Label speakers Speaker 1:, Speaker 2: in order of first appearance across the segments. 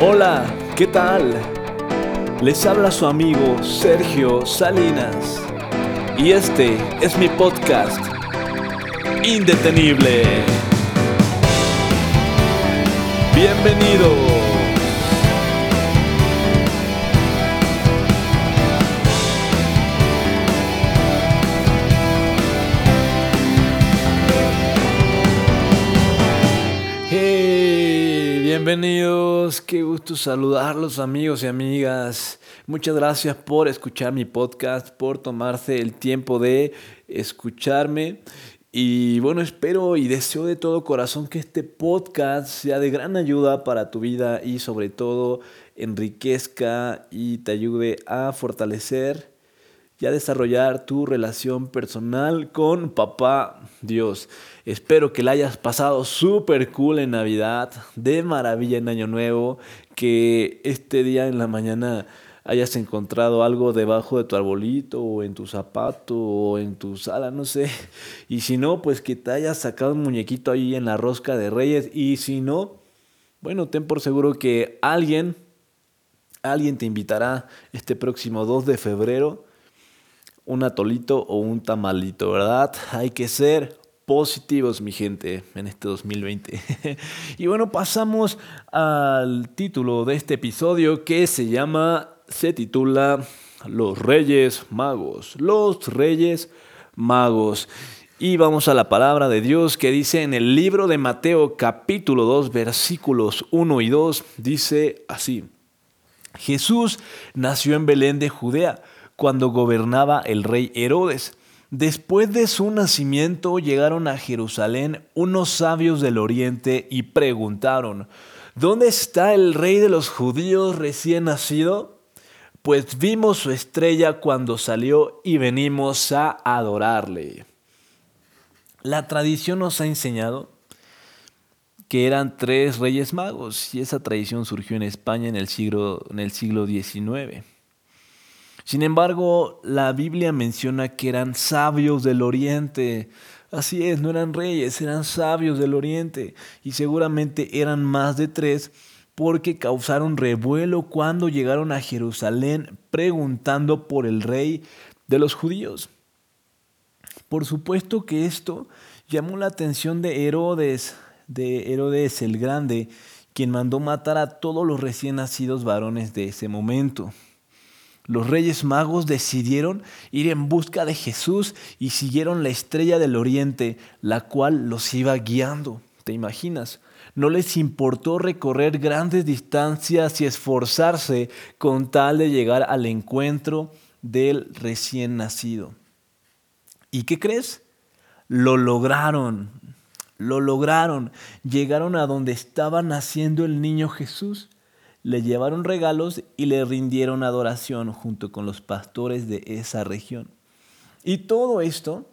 Speaker 1: Hola, ¿qué tal? Les habla su amigo Sergio Salinas y este es mi podcast Indetenible. Bienvenido. Bienvenidos, qué gusto saludarlos amigos y amigas. Muchas gracias por escuchar mi podcast, por tomarse el tiempo de escucharme. Y bueno, espero y deseo de todo corazón que este podcast sea de gran ayuda para tu vida y sobre todo enriquezca y te ayude a fortalecer y a desarrollar tu relación personal con papá Dios. Espero que la hayas pasado súper cool en Navidad, de maravilla en Año Nuevo, que este día en la mañana hayas encontrado algo debajo de tu arbolito o en tu zapato o en tu sala, no sé. Y si no, pues que te hayas sacado un muñequito ahí en la rosca de Reyes. Y si no, bueno, ten por seguro que alguien, alguien te invitará este próximo 2 de febrero un atolito o un tamalito, ¿verdad? Hay que ser positivos, mi gente, en este 2020. y bueno, pasamos al título de este episodio que se llama, se titula Los Reyes Magos. Los Reyes Magos. Y vamos a la palabra de Dios que dice en el libro de Mateo capítulo 2 versículos 1 y 2, dice así. Jesús nació en Belén de Judea cuando gobernaba el rey Herodes. Después de su nacimiento llegaron a Jerusalén unos sabios del oriente y preguntaron, ¿dónde está el rey de los judíos recién nacido? Pues vimos su estrella cuando salió y venimos a adorarle. La tradición nos ha enseñado que eran tres reyes magos y esa tradición surgió en España en el siglo, en el siglo XIX. Sin embargo, la Biblia menciona que eran sabios del oriente. Así es, no eran reyes, eran sabios del oriente. Y seguramente eran más de tres porque causaron revuelo cuando llegaron a Jerusalén preguntando por el rey de los judíos. Por supuesto que esto llamó la atención de Herodes, de Herodes el Grande, quien mandó matar a todos los recién nacidos varones de ese momento los reyes magos decidieron ir en busca de Jesús y siguieron la estrella del oriente, la cual los iba guiando. ¿Te imaginas? No les importó recorrer grandes distancias y esforzarse con tal de llegar al encuentro del recién nacido. ¿Y qué crees? Lo lograron, lo lograron. Llegaron a donde estaba naciendo el niño Jesús le llevaron regalos y le rindieron adoración junto con los pastores de esa región. Y todo esto,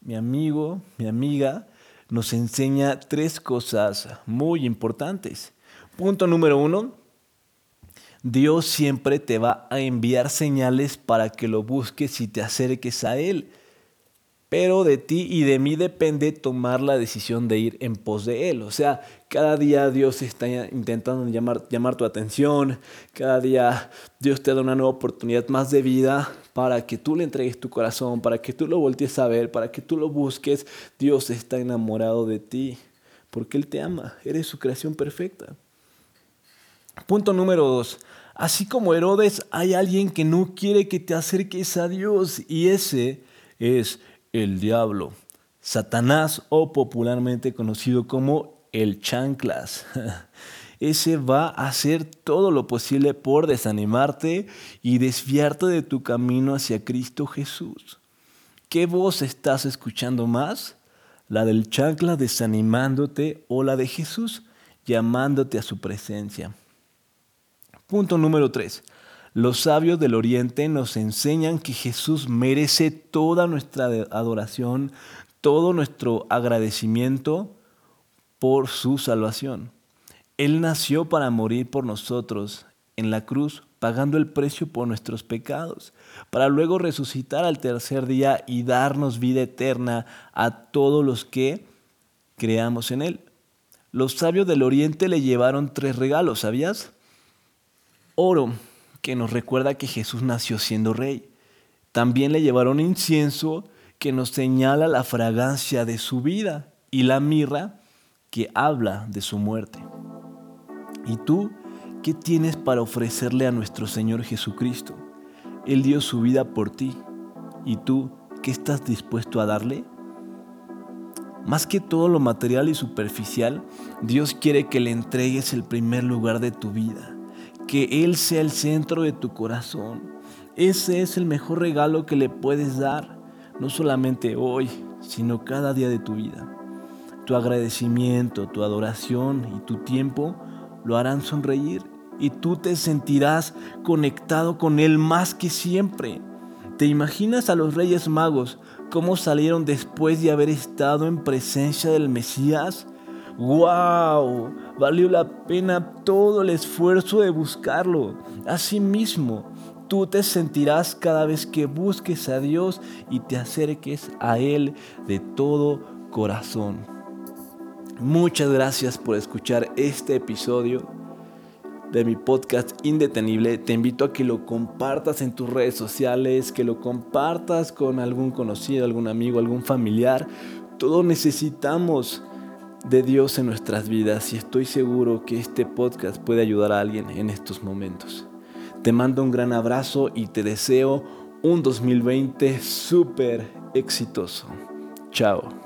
Speaker 1: mi amigo, mi amiga, nos enseña tres cosas muy importantes. Punto número uno, Dios siempre te va a enviar señales para que lo busques y te acerques a Él pero de ti y de mí depende tomar la decisión de ir en pos de Él. O sea, cada día Dios está intentando llamar, llamar tu atención, cada día Dios te da una nueva oportunidad más de vida para que tú le entregues tu corazón, para que tú lo voltees a ver, para que tú lo busques. Dios está enamorado de ti, porque Él te ama, eres su creación perfecta. Punto número dos. Así como Herodes, hay alguien que no quiere que te acerques a Dios y ese es el diablo, Satanás o popularmente conocido como el chanclas. Ese va a hacer todo lo posible por desanimarte y desviarte de tu camino hacia Cristo Jesús. ¿Qué voz estás escuchando más? ¿La del chancla desanimándote o la de Jesús llamándote a su presencia? Punto número 3. Los sabios del Oriente nos enseñan que Jesús merece toda nuestra adoración, todo nuestro agradecimiento por su salvación. Él nació para morir por nosotros en la cruz, pagando el precio por nuestros pecados, para luego resucitar al tercer día y darnos vida eterna a todos los que creamos en Él. Los sabios del Oriente le llevaron tres regalos, ¿sabías? oro que nos recuerda que Jesús nació siendo rey. También le llevaron incienso que nos señala la fragancia de su vida y la mirra que habla de su muerte. ¿Y tú qué tienes para ofrecerle a nuestro Señor Jesucristo? Él dio su vida por ti. ¿Y tú qué estás dispuesto a darle? Más que todo lo material y superficial, Dios quiere que le entregues el primer lugar de tu vida, que Él sea el centro de tu corazón. Ese es el mejor regalo que le puedes dar, no solamente hoy, sino cada día de tu vida. Tu agradecimiento, tu adoración y tu tiempo lo harán sonreír y tú te sentirás conectado con Él más que siempre. ¿Te imaginas a los reyes magos cómo salieron después de haber estado en presencia del Mesías? ¡Wow! Valió la pena todo el esfuerzo de buscarlo. Asimismo, tú te sentirás cada vez que busques a Dios y te acerques a Él de todo corazón. Muchas gracias por escuchar este episodio de mi podcast Indetenible. Te invito a que lo compartas en tus redes sociales, que lo compartas con algún conocido, algún amigo, algún familiar. Todos necesitamos de Dios en nuestras vidas y estoy seguro que este podcast puede ayudar a alguien en estos momentos. Te mando un gran abrazo y te deseo un 2020 súper exitoso. Chao.